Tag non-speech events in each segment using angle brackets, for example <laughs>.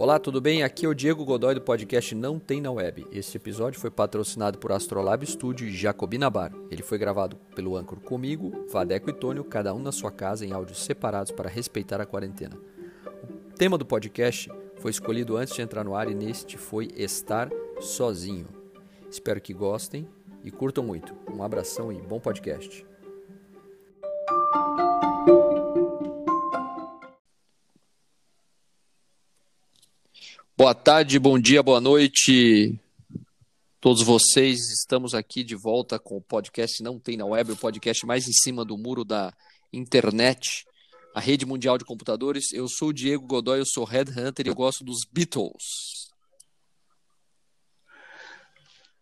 Olá, tudo bem? Aqui é o Diego Godoy do podcast Não Tem Na Web. Este episódio foi patrocinado por Astrolab Studio e Jacobina Bar. Ele foi gravado pelo Anchor comigo, Vadeco e Tônio, cada um na sua casa em áudios separados para respeitar a quarentena. O tema do podcast foi escolhido antes de entrar no ar e neste foi Estar Sozinho. Espero que gostem e curtam muito. Um abração e bom podcast. Boa tarde, bom dia, boa noite. Todos vocês, estamos aqui de volta com o podcast Não Tem na Web, o podcast mais em cima do muro da internet, a rede mundial de computadores. Eu sou o Diego Godoy, eu sou Headhunter e eu gosto dos Beatles.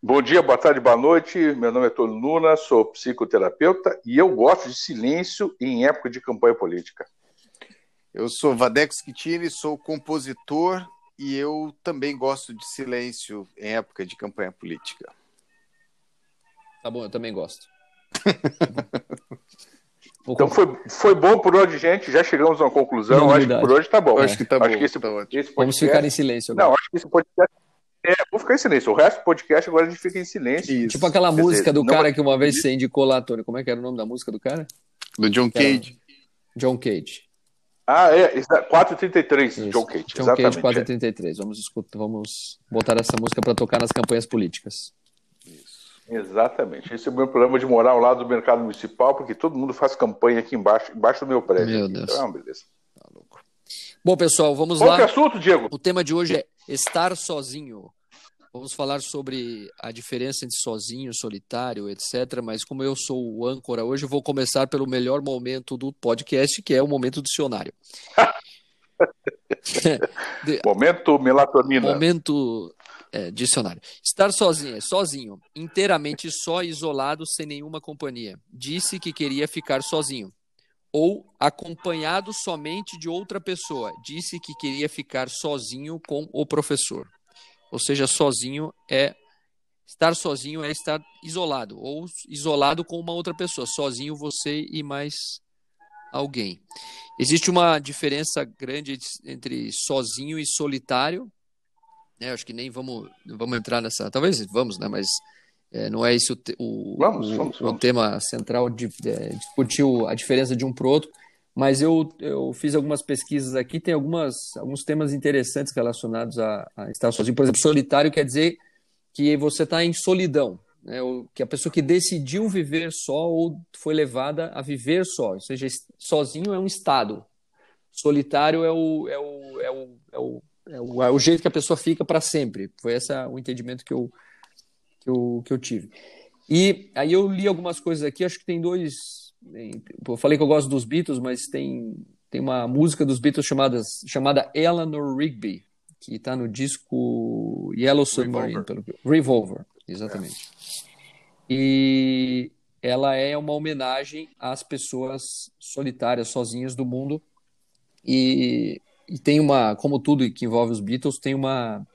Bom dia, boa tarde, boa noite. Meu nome é Tony Luna, sou psicoterapeuta e eu gosto de silêncio em época de campanha política. Eu sou Vadeco Schittini, sou compositor e eu também gosto de silêncio em época de campanha política. Tá bom, eu também gosto. <laughs> então foi, foi bom por hoje, gente. Já chegamos a uma conclusão. Acho que por hoje tá bom. Acho que tá acho bom. Que esse, tá esse podcast... Vamos ficar em silêncio agora. Não, acho que esse podcast. É, vou ficar em silêncio. O resto do podcast agora a gente fica em silêncio. Isso. Tipo aquela Quer música dizer, do cara que uma vez você indicou lá, Tony. Como é que era o nome da música do cara? Do John Cage. John Cage. Ah, é, 433, John Cage. John Cage 433. Vamos, escutar, vamos botar essa música para tocar nas campanhas políticas. Isso. Exatamente. Esse é o meu problema de morar ao lado do mercado municipal, porque todo mundo faz campanha aqui embaixo, embaixo do meu prédio. Meu. Deus. Então, beleza. Tá louco. Bom, pessoal, vamos Qual lá. que é o assunto, Diego? O tema de hoje é estar sozinho. Vamos falar sobre a diferença entre sozinho, solitário, etc. Mas como eu sou o âncora hoje, eu vou começar pelo melhor momento do podcast, que é o momento dicionário. <laughs> De... Momento melatonina. Momento é, dicionário. Estar sozinho, sozinho, inteiramente só, isolado, sem nenhuma companhia. Disse que queria ficar sozinho. Ou acompanhado somente de outra pessoa. Disse que queria ficar sozinho com o professor. Ou seja, sozinho é estar sozinho é estar isolado ou isolado com uma outra pessoa, sozinho você e mais alguém. Existe uma diferença grande entre sozinho e solitário. Né? Acho que nem vamos vamos entrar nessa, talvez vamos, né? Mas é, não é esse o, o, vamos, o, o vamos. tema central de, de discutir a diferença de um para o outro. Mas eu, eu fiz algumas pesquisas aqui, tem algumas, alguns temas interessantes relacionados a, a estar sozinho. Por exemplo, solitário quer dizer que você está em solidão, né? Ou que a pessoa que decidiu viver só ou foi levada a viver só. Ou seja, sozinho é um estado. Solitário é o, é o, é o, é o, é o, é o jeito que a pessoa fica para sempre. Foi esse o entendimento que eu, que, eu, que eu tive. E aí eu li algumas coisas aqui, acho que tem dois eu falei que eu gosto dos Beatles, mas tem, tem uma música dos Beatles chamada, chamada Eleanor Rigby, que está no disco Yellow Submarine, Revolver, pelo, Revolver exatamente. É. E ela é uma homenagem às pessoas solitárias, sozinhas do mundo. E, e tem uma, como tudo que envolve os Beatles, tem uma,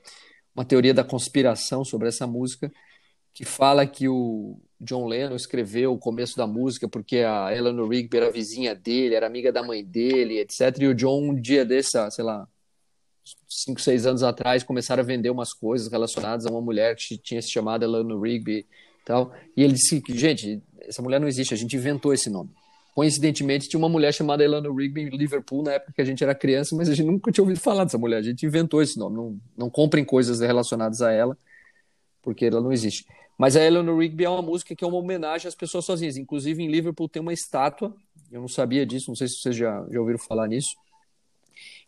uma teoria da conspiração sobre essa música que fala que o John Lennon escreveu o começo da música porque a Eleanor Rigby era vizinha dele, era amiga da mãe dele, etc. E o John, um dia dessa, sei lá, cinco, seis anos atrás, começaram a vender umas coisas relacionadas a uma mulher que tinha se chamado Eleanor Rigby e tal. E ele disse que, gente, essa mulher não existe, a gente inventou esse nome. Coincidentemente, tinha uma mulher chamada Eleanor Rigby em Liverpool na época que a gente era criança, mas a gente nunca tinha ouvido falar dessa mulher. A gente inventou esse nome. Não, não comprem coisas relacionadas a ela, porque ela não existe. Mas a Eleanor Rigby é uma música que é uma homenagem às pessoas sozinhas. Inclusive, em Liverpool tem uma estátua. Eu não sabia disso, não sei se vocês já, já ouviram falar nisso.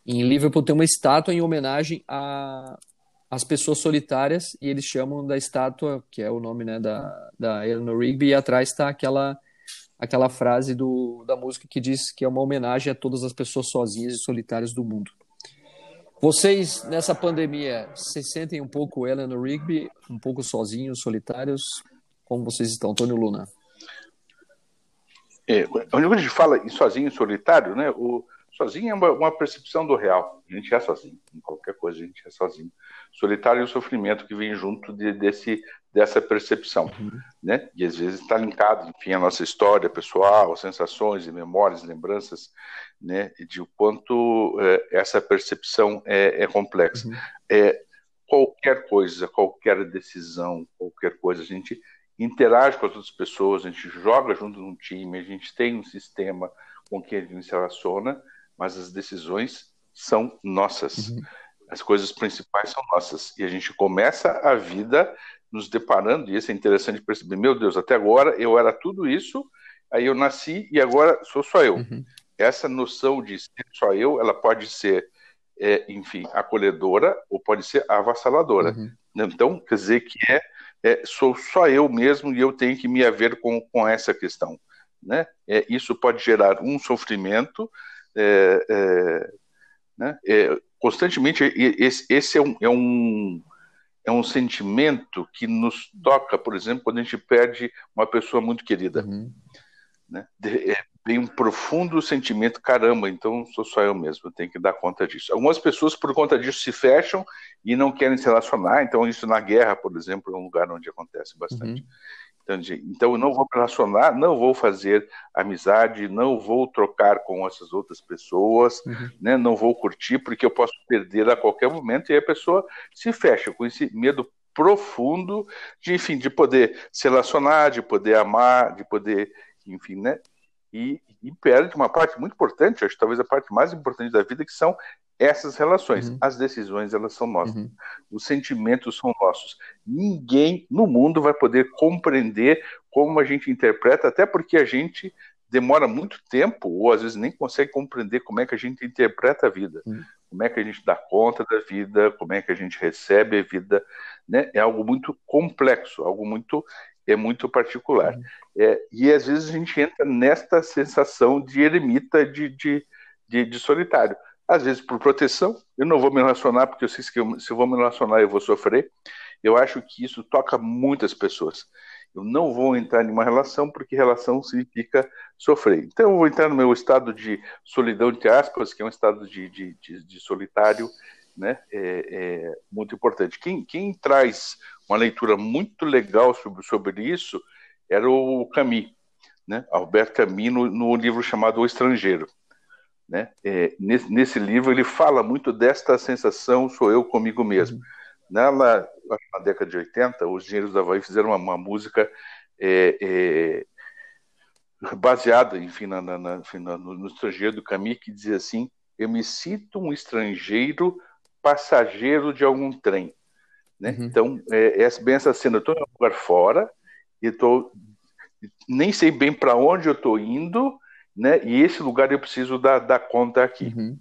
Em Liverpool tem uma estátua em homenagem às pessoas solitárias e eles chamam da estátua, que é o nome né, da, da Eleanor Rigby, e atrás está aquela, aquela frase do, da música que diz que é uma homenagem a todas as pessoas sozinhas e solitárias do mundo. Vocês, nessa pandemia, se sentem um pouco Eleanor Rigby, um pouco sozinhos, solitários? Como vocês estão, Antônio Luna? É, quando a gente fala em sozinho, solitário, né? O sozinho é uma, uma, percepção do real. A gente é sozinho. Em qualquer coisa a gente é sozinho. Solitário é o sofrimento que vem junto de, desse, dessa percepção, uhum. né? E às vezes está linkado, enfim, a nossa história pessoal, sensações e memórias, lembranças, né? De o quanto é, essa percepção é, é complexa. Uhum. É, qualquer coisa, qualquer decisão, qualquer coisa, a gente interage com as outras pessoas, a gente joga junto num time, a gente tem um sistema com quem a gente se relaciona, mas as decisões são nossas. Uhum. As coisas principais são nossas. E a gente começa a vida nos deparando, e isso é interessante perceber, meu Deus, até agora eu era tudo isso, aí eu nasci e agora sou só eu. Uhum. Essa noção de ser só eu, ela pode ser, é, enfim, acolhedora ou pode ser avassaladora. Uhum. Então, quer dizer que é, é, sou só eu mesmo e eu tenho que me haver com, com essa questão. Né? É, isso pode gerar um sofrimento, é, é né? É, constantemente, esse, esse é, um, é, um, é um sentimento que nos toca, por exemplo, quando a gente perde uma pessoa muito querida. Uhum. Né? É bem um profundo sentimento, caramba, então sou só eu mesmo, tenho que dar conta disso. Algumas pessoas, por conta disso, se fecham e não querem se relacionar, então isso na guerra, por exemplo, é um lugar onde acontece bastante. Uhum. Então, eu não vou relacionar, não vou fazer amizade, não vou trocar com essas outras pessoas, uhum. né? não vou curtir, porque eu posso perder a qualquer momento, e a pessoa se fecha com esse medo profundo de, enfim, de poder se relacionar, de poder amar, de poder, enfim, né? E, e perde uma parte muito importante, acho que talvez a parte mais importante da vida, que são essas relações. Uhum. As decisões, elas são nossas. Uhum. Os sentimentos são nossos. Ninguém no mundo vai poder compreender como a gente interpreta, até porque a gente demora muito tempo, ou às vezes nem consegue compreender como é que a gente interpreta a vida. Uhum. Como é que a gente dá conta da vida, como é que a gente recebe a vida, né? É algo muito complexo, algo muito é muito particular. Uhum. É, e às vezes a gente entra nesta sensação de eremita, de, de, de, de solitário às vezes por proteção, eu não vou me relacionar porque eu sei que eu, se eu vou me relacionar eu vou sofrer. Eu acho que isso toca muitas pessoas. Eu não vou entrar em uma relação porque relação significa sofrer. Então eu vou entrar no meu estado de solidão, entre aspas, que é um estado de, de, de, de solitário, né? É, é, muito importante. Quem, quem traz uma leitura muito legal sobre, sobre isso era o Camus, né? Alberto Camus, no, no livro chamado O Estrangeiro. Né? É, nesse, nesse, livro ele fala muito desta sensação sou eu comigo mesmo. Uhum. Na, na, na, década de 80, os Dinheiros da Havaí fizeram uma, uma música é, é, baseada, enfim, na, na, enfim no, no, estrangeiro do Camus, que dizia assim: Eu me sinto um estrangeiro passageiro de algum trem. Né? Uhum. Então, é, é bem essa cena: eu estou em um lugar fora e tô, nem sei bem para onde eu estou indo né? E esse lugar eu preciso dar, dar conta aqui. Uhum.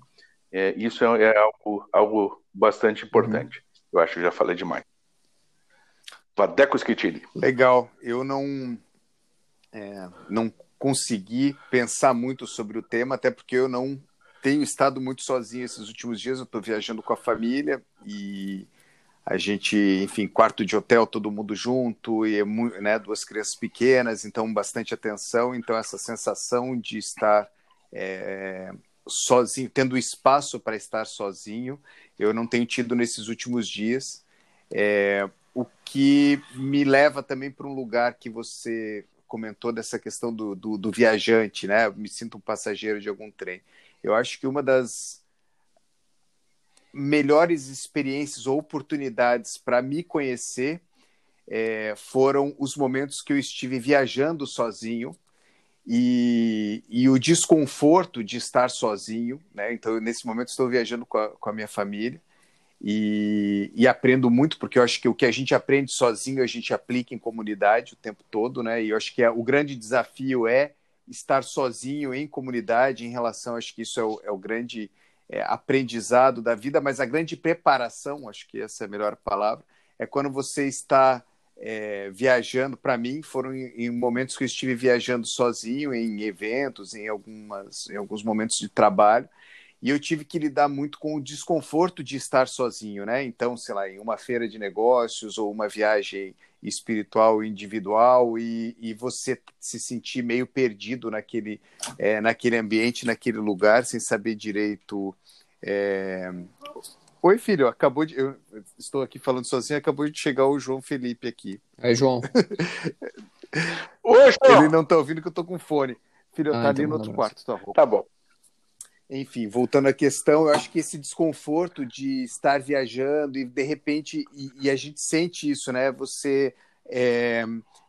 É, isso é, é, algo, algo bastante importante. Uhum. Eu acho que já falei demais. Vadeco Schettini. Legal. Eu não, é, não consegui pensar muito sobre o tema, até porque eu não tenho estado muito sozinho esses últimos dias. Eu estou viajando com a família e a gente, enfim, quarto de hotel, todo mundo junto, e né, duas crianças pequenas, então bastante atenção. Então, essa sensação de estar é, sozinho, tendo espaço para estar sozinho, eu não tenho tido nesses últimos dias. É, o que me leva também para um lugar que você comentou dessa questão do, do, do viajante, né? Eu me sinto um passageiro de algum trem. Eu acho que uma das melhores experiências ou oportunidades para me conhecer é, foram os momentos que eu estive viajando sozinho e, e, o desconforto de estar sozinho. Né? Então, nesse momento, estou viajando com a, com a minha família e, e, aprendo muito, porque eu acho que o que a gente aprende sozinho, a gente aplica em comunidade o tempo todo. Né? E eu acho que é, o grande desafio é estar sozinho em comunidade em relação, acho que isso é o, é o grande é, aprendizado da vida, mas a grande preparação, acho que essa é a melhor palavra, é quando você está é, viajando. Para mim, foram em, em, momentos que eu estive viajando sozinho, em eventos, em, algumas, em alguns momentos de trabalho, e eu tive que lidar muito com o desconforto de estar sozinho, né? Então, sei lá, em uma feira de negócios ou uma viagem espiritual individual e, e você se sentir meio perdido naquele, é, naquele ambiente, naquele lugar, sem saber direito é, Oi, filho, acabou de. Eu estou aqui falando sozinho, acabou de chegar o João Felipe aqui. Aí, João. Oi, João. Ele não está ouvindo que eu estou com fone. Filho, ah, tá ali então, no outro quarto, tá bom. Tá bom. Enfim, voltando à questão, eu acho que esse desconforto de estar viajando e de repente, e, e a gente sente isso, né? Você é,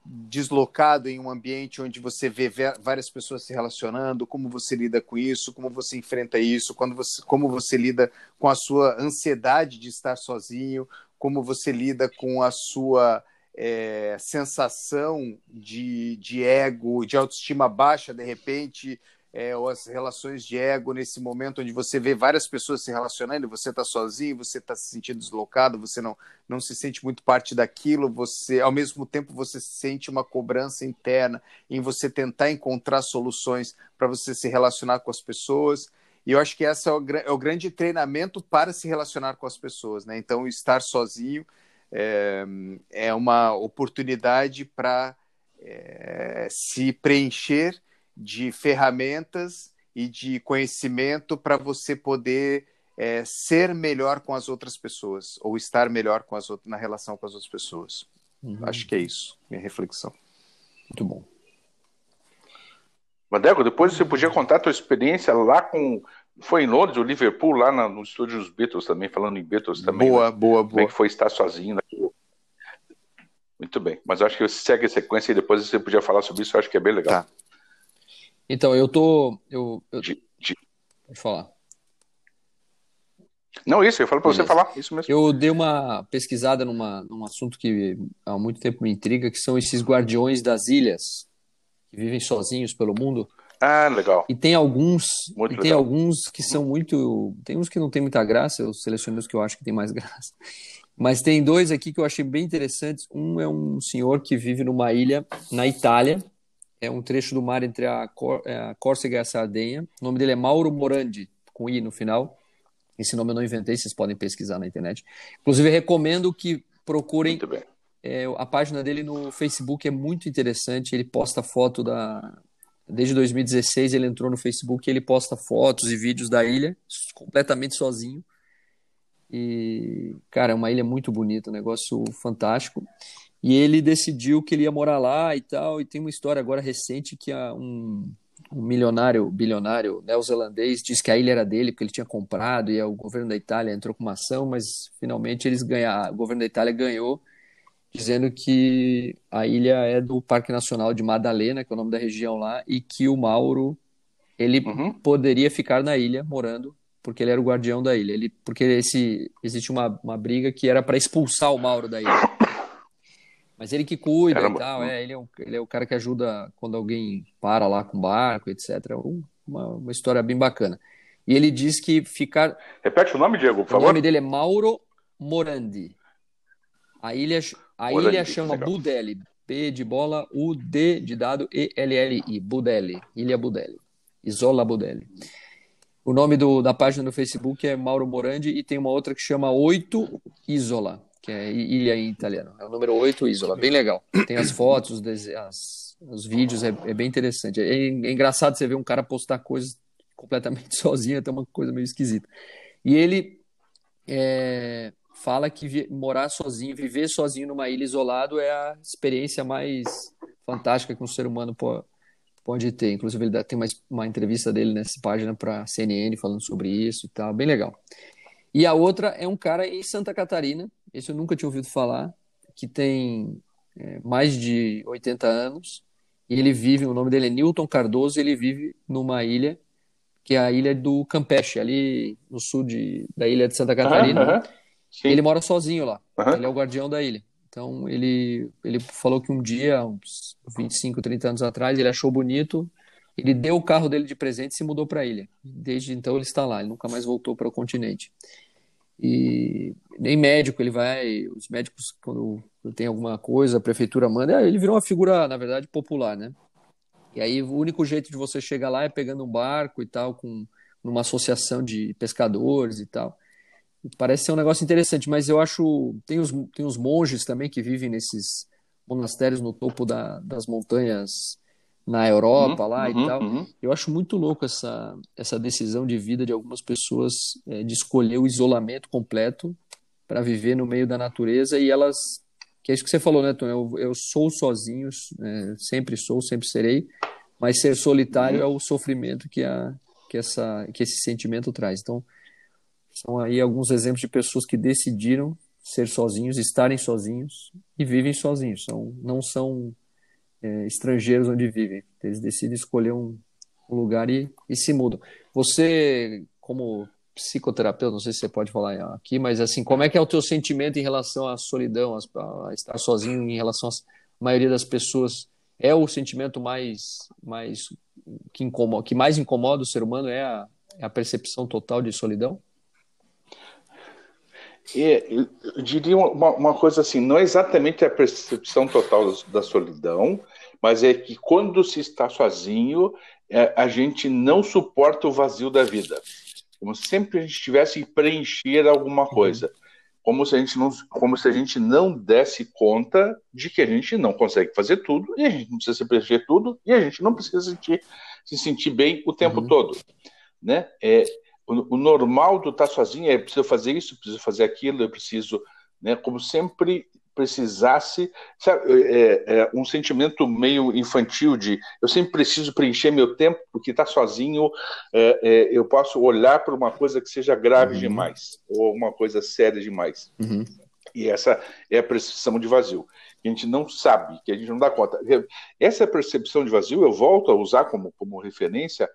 deslocado em um ambiente onde você vê várias pessoas se relacionando, como você lida com isso, como você enfrenta isso, quando você, como você lida com a sua ansiedade de estar sozinho, como você lida com a sua é, sensação de, de ego, de autoestima baixa, de repente, é, ou as relações de ego nesse momento onde você vê várias pessoas se relacionando você está sozinho, você está se sentindo deslocado, você não, não se sente muito parte daquilo, você ao mesmo tempo você sente uma cobrança interna em você tentar encontrar soluções para você se relacionar com as pessoas. E eu acho que esse é o, é o grande treinamento para se relacionar com as pessoas. Né? Então, estar sozinho é, é uma oportunidade para é, se preencher de ferramentas e de conhecimento para você poder é, ser melhor com as outras pessoas ou estar melhor com as outras, na relação com as outras pessoas. Uhum. Acho que é isso, minha reflexão. Muito bom. Madeco, depois você podia contar a tua experiência lá com. Foi em Londres, o Liverpool, lá na, no estúdio dos Beatles também, falando em Beatles também. Boa, né? boa, boa. Como é que foi estar sozinho naquilo. Muito bem. Mas eu acho que você segue a sequência e depois você podia falar sobre isso, eu acho que é bem legal. Tá. Então, eu tô. Eu, eu... De, de... Pode falar. Não, isso, eu falo para você falar, isso mesmo. Eu dei uma pesquisada numa, num assunto que há muito tempo me intriga, que são esses guardiões das ilhas, que vivem sozinhos pelo mundo. Ah, legal. E tem alguns, muito e tem alguns que são muito, tem uns que não tem muita graça, eu selecionei os que eu acho que tem mais <laughs> graça. Mas tem dois aqui que eu achei bem interessantes. Um é um senhor que vive numa ilha na Itália, é um trecho do mar entre a, Cor é, a Córcega e a Sardenha. O nome dele é Mauro Morandi, com I no final. Esse nome eu não inventei, vocês podem pesquisar na internet. Inclusive, recomendo que procurem é, a página dele no Facebook, é muito interessante. Ele posta foto da. Desde 2016 ele entrou no Facebook e ele posta fotos e vídeos da ilha, completamente sozinho. E, cara, é uma ilha muito bonita, um negócio fantástico. E ele decidiu que ele ia morar lá e tal. E tem uma história agora recente que um, um milionário, bilionário neozelandês disse que a ilha era dele porque ele tinha comprado e o governo da Itália entrou com uma ação, mas finalmente eles ganharam, o governo da Itália ganhou dizendo que a ilha é do Parque Nacional de Madalena, que é o nome da região lá, e que o Mauro ele uhum. poderia ficar na ilha morando porque ele era o guardião da ilha. Ele, porque esse existe uma, uma briga que era para expulsar o Mauro da ilha. Mas ele que cuida Caramba. e tal, é, ele é, um, ele é o cara que ajuda quando alguém para lá com barco, etc. Uma, uma história bem bacana. E ele diz que ficar. Repete o nome, Diego, por favor. O nome dele é Mauro Morandi. A ilha, a Morandi, ilha chama legal. Budelli. B de bola, U, D de dado, E, L, L, I. Budelli. Ilha Budelli. Isola Budelli. O nome do, da página no Facebook é Mauro Morandi e tem uma outra que chama Oito Isola que é ilha em italiano. É o número 8, Isola. Bem legal. Tem as fotos, as, os vídeos, é, é bem interessante. É, é, engraçado você ver um cara postar coisas completamente <laughs> sozinho, até uma coisa meio esquisita. E ele é, fala que vi, morar sozinho, viver sozinho numa ilha isolado é a experiência mais fantástica que um ser humano pode, pode ter. Inclusive, ele tem uma, uma entrevista dele nessa página para CNN falando sobre isso e tal. Bem legal. E a outra é um cara em Santa Catarina esse eu nunca tinha ouvido falar, que tem é, mais de 80 anos, e ele vive, o nome dele é Newton Cardoso, ele vive numa ilha, que é a ilha do Campeche, ali no sul de, da ilha de Santa Catarina. ele mora sozinho lá, ele é o guardião da ilha. Então ele, ele falou que um dia, uns 25, 30 anos atrás, ele achou bonito, ele deu o carro dele de presente e se mudou para a ilha. Desde então ele está lá, ele nunca mais voltou para o continente. E nem médico ele vai, os médicos quando tem alguma coisa, a prefeitura manda, ele virou uma figura, na verdade, popular, né? E aí o único jeito de você chegar lá é pegando um barco e tal, com numa associação de pescadores e tal. Parece ser um negócio interessante, mas eu acho tem os, tem os monges também que vivem nesses monastérios no topo da, das montanhas na Europa uhum, lá uhum, e tal. Uhum. Eu acho muito louco essa, essa decisão de vida de algumas pessoas é, de escolher o isolamento completo para viver no meio da natureza e elas que é isso que você falou, né, Tom? Eu, eu sou sozinho, é, sempre sou, sempre serei, mas ser solitário uhum. é o sofrimento que, a, que, essa, que esse sentimento traz. Então, são aí alguns exemplos de pessoas que decidiram ser sozinhos, estarem sozinhos e vivem sozinhos. São, não são é, estrangeiros onde vivem. Eles decidem escolher um, um lugar e, e, se mudam. Você, como psicoterapeuta, não sei se você pode falar aqui, mas assim, como é que é o teu sentimento em relação à solidão, a, estar sozinho em relação à maioria das pessoas? É o sentimento mais, mais que, incomoda, que mais incomoda o ser humano? É a, é a percepção total de solidão? Eu diria uma, uma, coisa assim, não é exatamente a percepção total da, solidão, mas é que quando se está sozinho, é, a gente não suporta o vazio da vida. Como se sempre a gente tivesse que preencher alguma uhum. coisa. Como se, a gente não, como se a gente não desse conta de que a gente não consegue fazer tudo, e a gente não precisa preencher tudo, e a gente não precisa sentir, se sentir bem o tempo uhum. todo. Né? É, o, o normal do estar sozinho é preciso fazer isso, preciso fazer aquilo, eu preciso, né, como sempre precisasse, sabe, é, é, um sentimento meio infantil de eu sempre preciso preencher meu tempo, porque estar sozinho é, é, eu posso olhar para uma coisa que seja grave uhum. demais, ou uma coisa séria demais. Uhum. E essa é a percepção de vazio. Que a gente não sabe, que a gente não dá conta. Essa percepção de vazio, eu volto a usar como, como referência,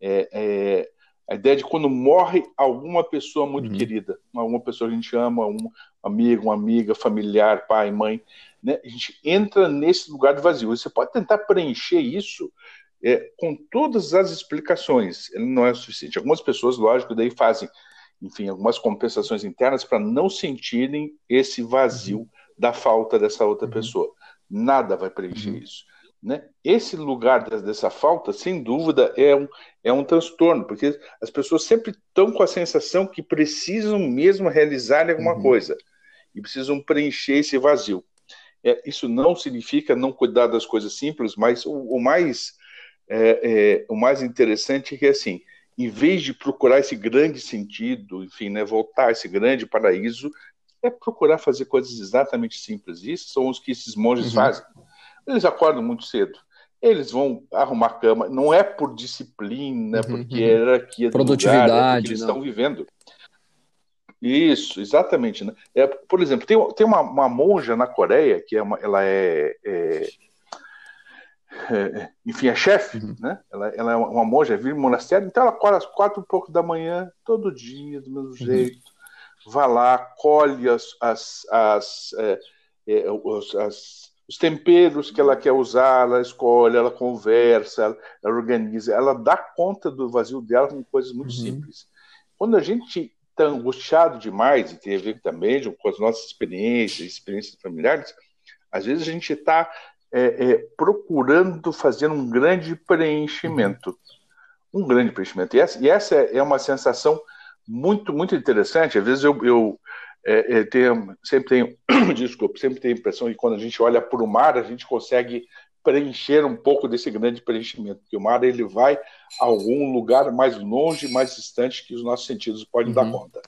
é, é a ideia de quando morre alguma pessoa muito uhum. querida, alguma pessoa que a gente ama, um amigo, uma amiga, familiar, pai, mãe, né? a gente entra nesse lugar de vazio. Você pode tentar preencher isso é, com todas as explicações, ele não é suficiente. Algumas pessoas, lógico, daí fazem, enfim, algumas compensações internas para não sentirem esse vazio uhum. da falta dessa outra uhum. pessoa. Nada vai preencher uhum. isso. Né? Esse lugar dessa falta, sem dúvida, é um, é um transtorno, porque as pessoas sempre estão com a sensação que precisam mesmo realizar alguma uhum. coisa e precisam preencher esse vazio. É, isso não significa não cuidar das coisas simples, mas o, o mais é, é, o mais interessante é que assim, em vez de procurar esse grande sentido, enfim, né, voltar a esse grande paraíso, é procurar fazer coisas exatamente simples. Isso são os que esses monges uhum. fazem eles acordam muito cedo. Eles vão arrumar cama, não é por disciplina, uhum, porque uhum. hierarquia Produtividade, lugar, é eles não. estão vivendo. Isso, exatamente. Né? É, por exemplo, tem, tem uma, uma monja na Coreia, que é uma, ela é, é, é enfim, é chefe, uhum. né? Ela, ela, é uma monja, vive no monastério, então ela acorda às quatro e pouco da manhã, todo dia, do mesmo uhum. jeito, vai lá, colhe as, as, as, é, é as os temperos que ela quer usar, ela escolhe, ela conversa, ela, organiza, ela dá conta do vazio dela com coisas muito uhum. simples. Quando a gente está angustiado demais, e tem a ver também com as nossas experiências, experiências familiares, às vezes a gente está é, é, procurando fazer um grande preenchimento. Um grande preenchimento. E essa, e essa é uma sensação muito, muito interessante. Às vezes eu, eu é, é, sempre tenho, <clears throat> desculpa, sempre tenho a impressão que quando a gente olha para o mar, a gente consegue preencher um pouco desse grande preenchimento, porque o mar ele vai a algum lugar mais longe, mais distante que os nossos sentidos podem uhum. dar conta.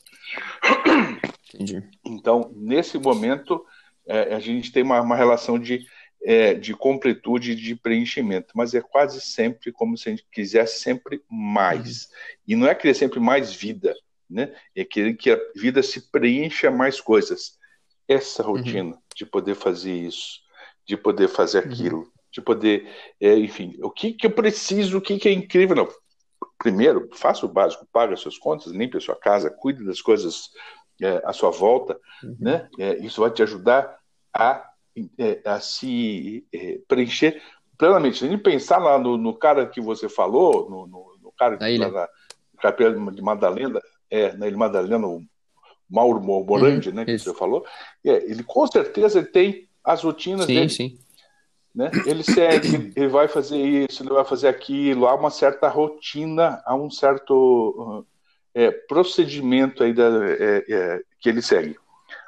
Entendi. Então, nesse momento, é, a gente tem uma, uma relação de, é, de completude, de preenchimento, mas é quase sempre como se a gente quisesse sempre mais. Uhum. E não é querer sempre mais vida, né? É querer que a vida se preencha mais coisas. Essa uhum. rotina uhum. de poder fazer isso, de poder fazer uhum. aquilo, uhum. de poder, é, enfim, o que, que eu preciso, o que, que é incrível, não. Primeiro, faça o básico, pague as suas contas, limpe a sua casa, cuide das coisas é, à sua volta, uhum. né? É, isso vai te ajudar a, é, a se é, preencher plenamente. Gente pensar lá no, no, cara que você falou, no, no, no cara que está na Capela de Madalena, é, na Ilha Madalena, o Mauro Morandi, uhum, né, que isso. você falou, é, ele com certeza ele tem as rotinas sim, dele. Sim. Né? Ele segue, <coughs> ele vai fazer isso, ele vai fazer aquilo, há uma certa rotina, há um certo uh, é, procedimento aí da, é, é, que ele segue.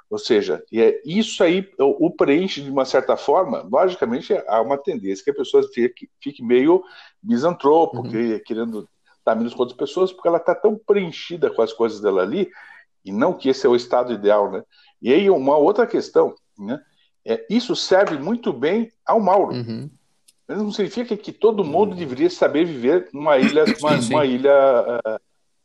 Ou seja, é isso aí o, o, preenche de uma certa forma. Logicamente, há uma tendência que a pessoa fique, fique meio misantropo, uhum. que, querendo estar menos com outras pessoas, porque ela está tão preenchida com as coisas dela ali, e não que esse é o estado ideal, né? E aí uma outra questão, né? É, isso serve muito bem ao Mauro. Uhum. Mas não significa que todo mundo uhum. deveria saber viver numa ilha, <coughs> uma, uma ilha uh,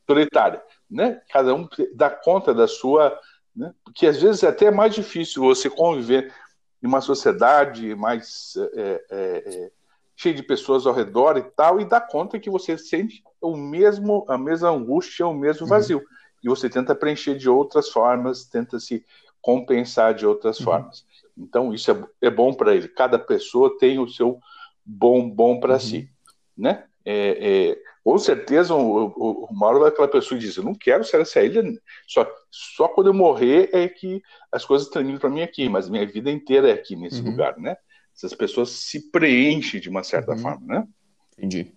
solitária, né? Cada um dá conta da sua, né? Porque às vezes é até mais difícil você conviver em uma sociedade mais é, é, cheia de pessoas ao redor e tal, e dá conta que você sente o mesmo, a mesma angústia, o mesmo uhum. vazio. Uhum. E você tenta preencher de outras formas, tenta se compensar de outras uhum. formas. Então, isso é, é bom para ele. Cada pessoa tem o seu bom bom para uhum. si, né? É, é, com certeza o, o, o Mauro é aquela pessoa que diz: Eu não quero sair dessa ilha, só, só quando eu morrer é que as coisas terminam para mim aqui, mas minha vida inteira é aqui nesse uhum. lugar, né? Essas pessoas se preenchem de uma certa uhum. forma, né? Entendi.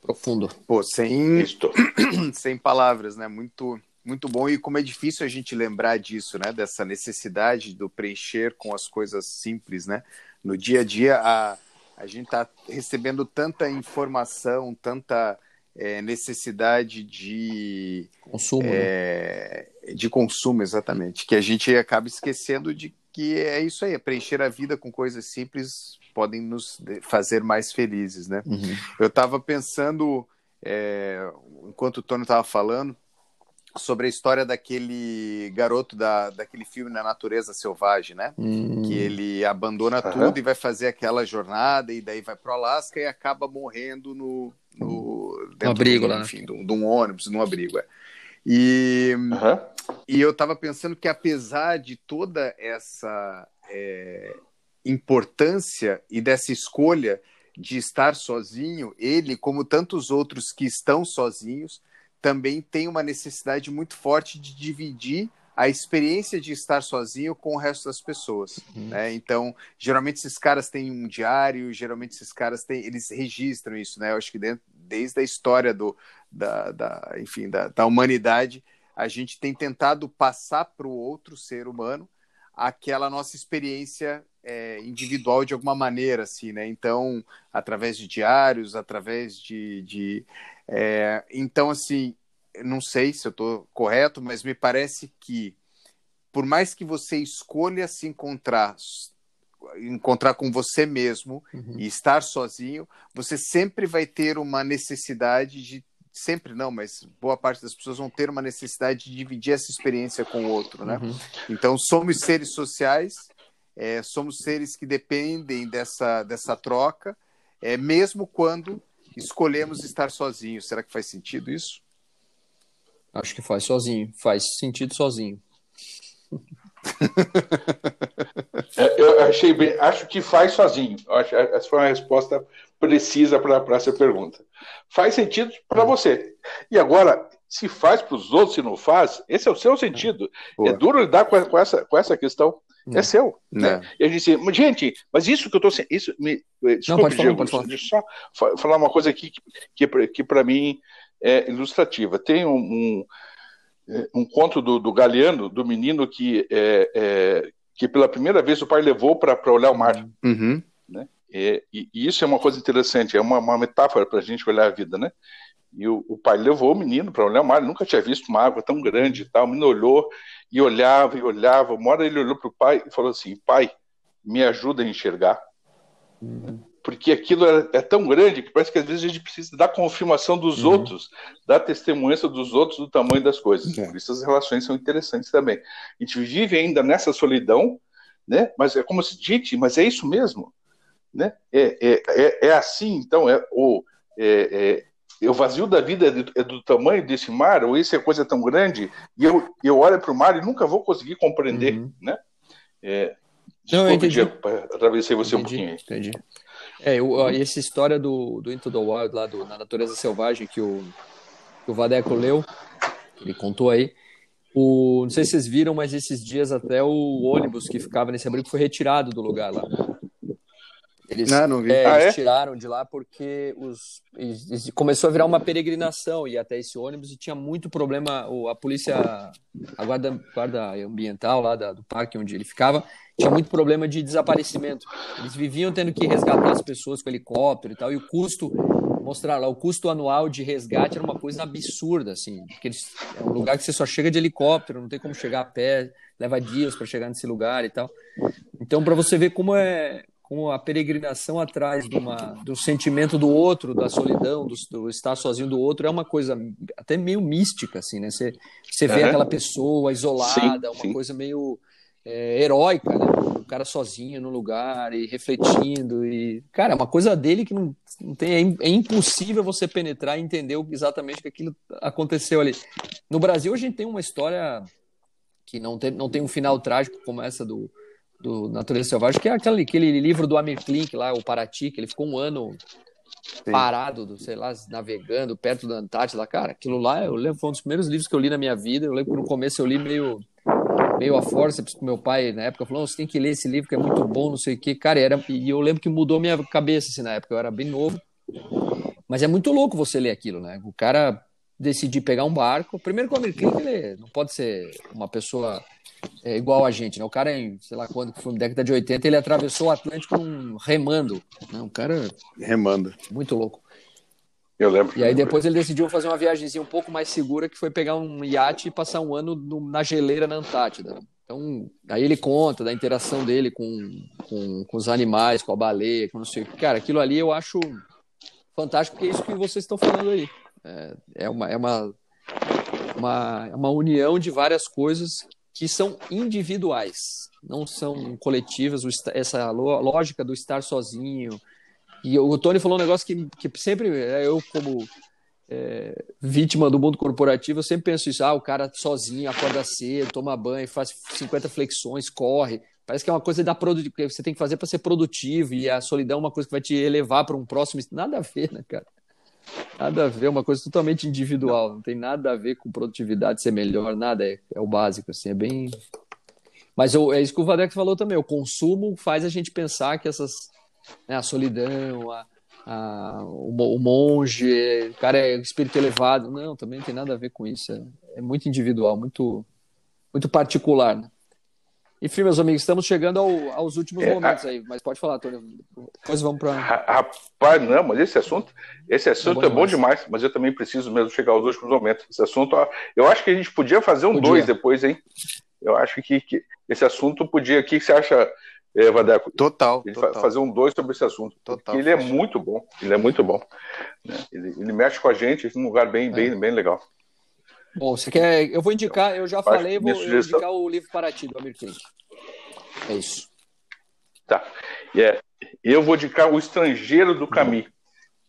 Profundo. Pô, sem, <clears throat> sem palavras, né? Muito, muito bom. E como é difícil a gente lembrar disso, né? Dessa necessidade do preencher com as coisas simples, né? No dia a dia, a a gente está recebendo tanta informação, tanta é, necessidade de consumo, é, né? de consumo exatamente, que a gente acaba esquecendo de que é isso aí, é preencher a vida com coisas simples podem nos fazer mais felizes, né? Uhum. Eu estava pensando, é, enquanto o Tony estava falando, sobre a história daquele garoto da, daquele filme Na Natureza Selvagem, né? Hum. Que ele abandona uhum. tudo e vai fazer aquela jornada e daí vai para o Alasca e acaba morrendo no, no, no abrigo do, lá, enfim, de um ônibus, num abrigo. É. E, uhum. E eu estava pensando que apesar de toda essa é, importância e dessa escolha de estar sozinho, ele, como tantos outros que estão sozinhos, também tem uma necessidade muito forte de dividir a experiência de estar sozinho com o resto das pessoas, uhum. né? Então, geralmente esses caras têm um diário, geralmente esses caras têm, eles registram isso, né? Eu acho que dentro, desde a história do, da, da enfim, da, da humanidade, a gente tem tentado passar para o outro ser humano aquela nossa experiência é, individual de alguma maneira, assim, né? Então, através de diários, através de, de é, então, assim, não sei se eu estou correto, mas me parece que, por mais que você escolha se encontrar, encontrar com você mesmo uhum. e estar sozinho, você sempre vai ter uma necessidade de sempre não, mas boa parte das pessoas vão ter uma necessidade de dividir essa experiência com o outro, né? Uhum. Então somos seres sociais, é, somos seres que dependem dessa dessa troca, é, mesmo quando escolhemos estar sozinhos. Será que faz sentido isso? Acho que faz sozinho. Faz sentido sozinho. <laughs> É, eu achei bem, acho que faz sozinho. Acho, essa foi uma resposta precisa para essa pergunta. Faz sentido para você. E agora, se faz para os outros, se não faz, esse é o seu sentido. Boa. É duro lidar com, com, essa, com essa questão. É, é seu. Né? E a gente diz, gente, mas isso que eu estou isso me, desculpe, não, pode Diego, falar, deixa eu só falar uma coisa aqui que, que, que para mim é ilustrativa. Tem um, um, é, um conto do, do Galeano, do menino que, é, é, que pela primeira vez o pai levou para olhar o mar. Uhum. Né? E, e, isso é uma coisa interessante, é uma, uma metáfora para a gente olhar a vida, né? E o, o pai levou o menino para olhar o mar, ele nunca tinha visto uma água tão grande e tal. O menino olhou e olhava e olhava. Uma hora ele olhou para o pai e falou assim: Pai, me ajuda a enxergar. Uhum. Porque aquilo é, é, tão grande que parece que às vezes a gente precisa da confirmação dos uhum. outros, da testemunhança dos outros do tamanho das coisas. É. Por isso as relações são interessantes também. A gente vive ainda nessa solidão, né? mas é como se, gente, mas é isso mesmo? Né? É, é, é, é assim, então, é o, é, é, o vazio da vida é do, é do, tamanho desse mar, ou isso é coisa tão grande, e eu, eu olho para o mar e nunca vou conseguir compreender, uhum. né? É, desculpa, Não, Diego, atravessei você entendi, um pouquinho. Entendi. É, eu, essa história do, do Into the Wild, lá do, na natureza selvagem, que o, que o Vadeco leu, ele contou aí, o, não sei se vocês viram, mas esses dias até o ônibus que ficava nesse abrigo foi retirado do lugar lá. Eles, não, não vi. É, ah, eles é? tiraram de lá porque os, eles, começou a virar uma peregrinação e até esse ônibus e tinha muito problema. A polícia, a guarda, guarda ambiental lá da, do parque onde ele ficava, tinha muito problema de desaparecimento. Eles viviam tendo que resgatar as pessoas com helicóptero e tal, e o custo mostrar lá o custo anual de resgate era uma coisa absurda assim porque eles, é um lugar que você só chega de helicóptero não tem como chegar a pé leva dias para chegar nesse lugar e tal então para você ver como é com a peregrinação atrás de uma, do sentimento do outro, da solidão, do, do, estar sozinho do outro, é uma coisa até meio mística, assim, né? Você, você vê uhum. aquela pessoa isolada, sim, uma sim. coisa meio é, heróica, né? O cara sozinho no lugar e refletindo e... Cara, é uma coisa dele que não, não tem... É, é impossível você penetrar e entender exatamente o que aquilo aconteceu ali. No Brasil, a gente tem uma história que não tem, não tem um final trágico como essa do do Natureza Selvagem, que é aquele, aquele livro do Amir Klink lá, o Paraty, que ele ficou um ano Sim. parado, do, sei lá, navegando perto da Antártida. Cara, aquilo lá, eu lembro, foi um dos primeiros livros que eu li na minha vida. Eu lembro que no começo eu li meio, meio a força, porque meu pai na época falou: você tem que ler esse livro que é muito bom, não sei o quê. Cara, era, e eu lembro que mudou minha cabeça assim, na época, eu era bem novo. Mas é muito louco você ler aquilo, né? O cara decidir pegar um barco. Primeiro que o Klink, ele não pode ser uma pessoa é, igual a gente, né? O cara, em, sei lá quando, foi na década de 80, ele atravessou o Atlântico num remando. Né? Um cara. Remando. Muito louco. Eu lembro. E aí depois ele decidiu fazer uma viagemzinha um pouco mais segura, que foi pegar um iate e passar um ano no, na geleira na Antártida. Então, aí ele conta da interação dele com, com, com os animais, com a baleia, com não sei o que. Cara, aquilo ali eu acho fantástico, porque é isso que vocês estão falando aí. É, é, uma, é uma, uma, é uma união de várias coisas que são individuais, não são coletivas, essa lógica do estar sozinho. E o Tony falou um negócio que, que sempre é, eu, como é, vítima do mundo corporativo, eu sempre penso isso: ah, o cara sozinho, acorda cedo, toma banho, faz 50 flexões, corre. Parece que é uma coisa da que você tem que fazer para ser produtivo, e a solidão é uma coisa que vai te elevar para um próximo. Nada a ver, né, cara? Nada a ver, é uma coisa totalmente individual, não tem nada a ver com produtividade ser melhor, nada, é, é o básico, assim, é bem. Mas eu, é isso que o Vadeco falou também, o consumo faz a gente pensar que essas. Né, a solidão, a, a, o, o, monge, o cara é espírito elevado. Não, também não tem nada a ver com isso, é, é muito individual, muito, muito particular, né? Enfim, meus amigos, estamos chegando ao, aos últimos é, momentos a... aí, mas pode falar, Tony. Depois vamos para. Rapaz, não, mas esse assunto, esse assunto é bom, é bom demais. mas eu também preciso mesmo chegar aos últimos momentos. Esse assunto, eu acho que a gente podia fazer um podia. dois depois, hein? Eu acho que, que esse assunto podia. O que você acha, é, Vadeco? Total, total. Fazer um dois sobre esse assunto. Total. Ele é muito bom. Ele é muito bom. Né? Ele, ele, mexe com a gente num lugar bem, é. bem, bem legal. Bom, você quer. Eu vou indicar, eu já falei, vou indicar o livro para ti, do Amir Klink. É isso. Tá. É, eu vou indicar O Estrangeiro do Camus.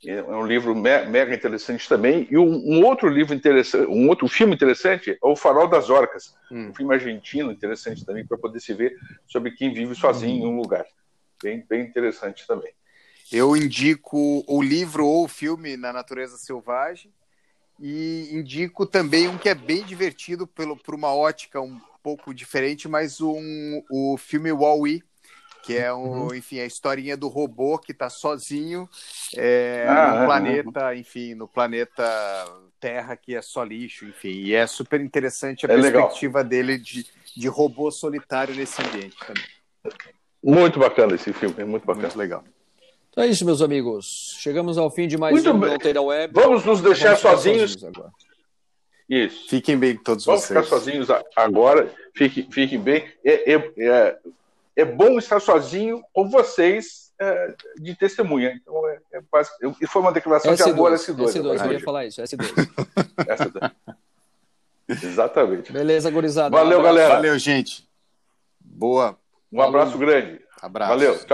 É um livro mega interessante também. E um, um, outro livro interessante, um outro filme interessante é O Farol das Orcas. Hum. Um filme argentino interessante também para poder se ver sobre quem vive sozinho hum. em um lugar. Bem, bem interessante também. Eu indico o livro ou o filme Na Natureza Selvagem e indico também um que é bem divertido pelo, por uma ótica um pouco diferente, mas um, o filme Wall-E, que é um, uhum. enfim, a historinha do robô que está sozinho é, ah, no planeta, enfim, no planeta Terra que é só lixo, enfim, e é super interessante a é perspectiva legal. dele de, de robô solitário nesse ambiente também. Muito bacana esse filme, é muito bacana. Muito legal. Então é isso, meus amigos. Chegamos ao fim de mais Muito um Fronteira Web. Vamos nos deixar Vamos sozinhos. sozinhos agora. Isso. Fiquem bem todos Vamos vocês. Vamos ficar sozinhos agora. Fiquem, fiquem bem. É, é, é, é, bom estar sozinho com vocês é, de testemunha. Então, é, é. E foi uma declaração S2, de amor S2. S2, eu ia falar isso, S2. <laughs> S2. Exatamente. Beleza, gurizada. Valeu, galera. Valeu, gente. Boa. Um abraço grande. Abraço. Valeu. Tchau.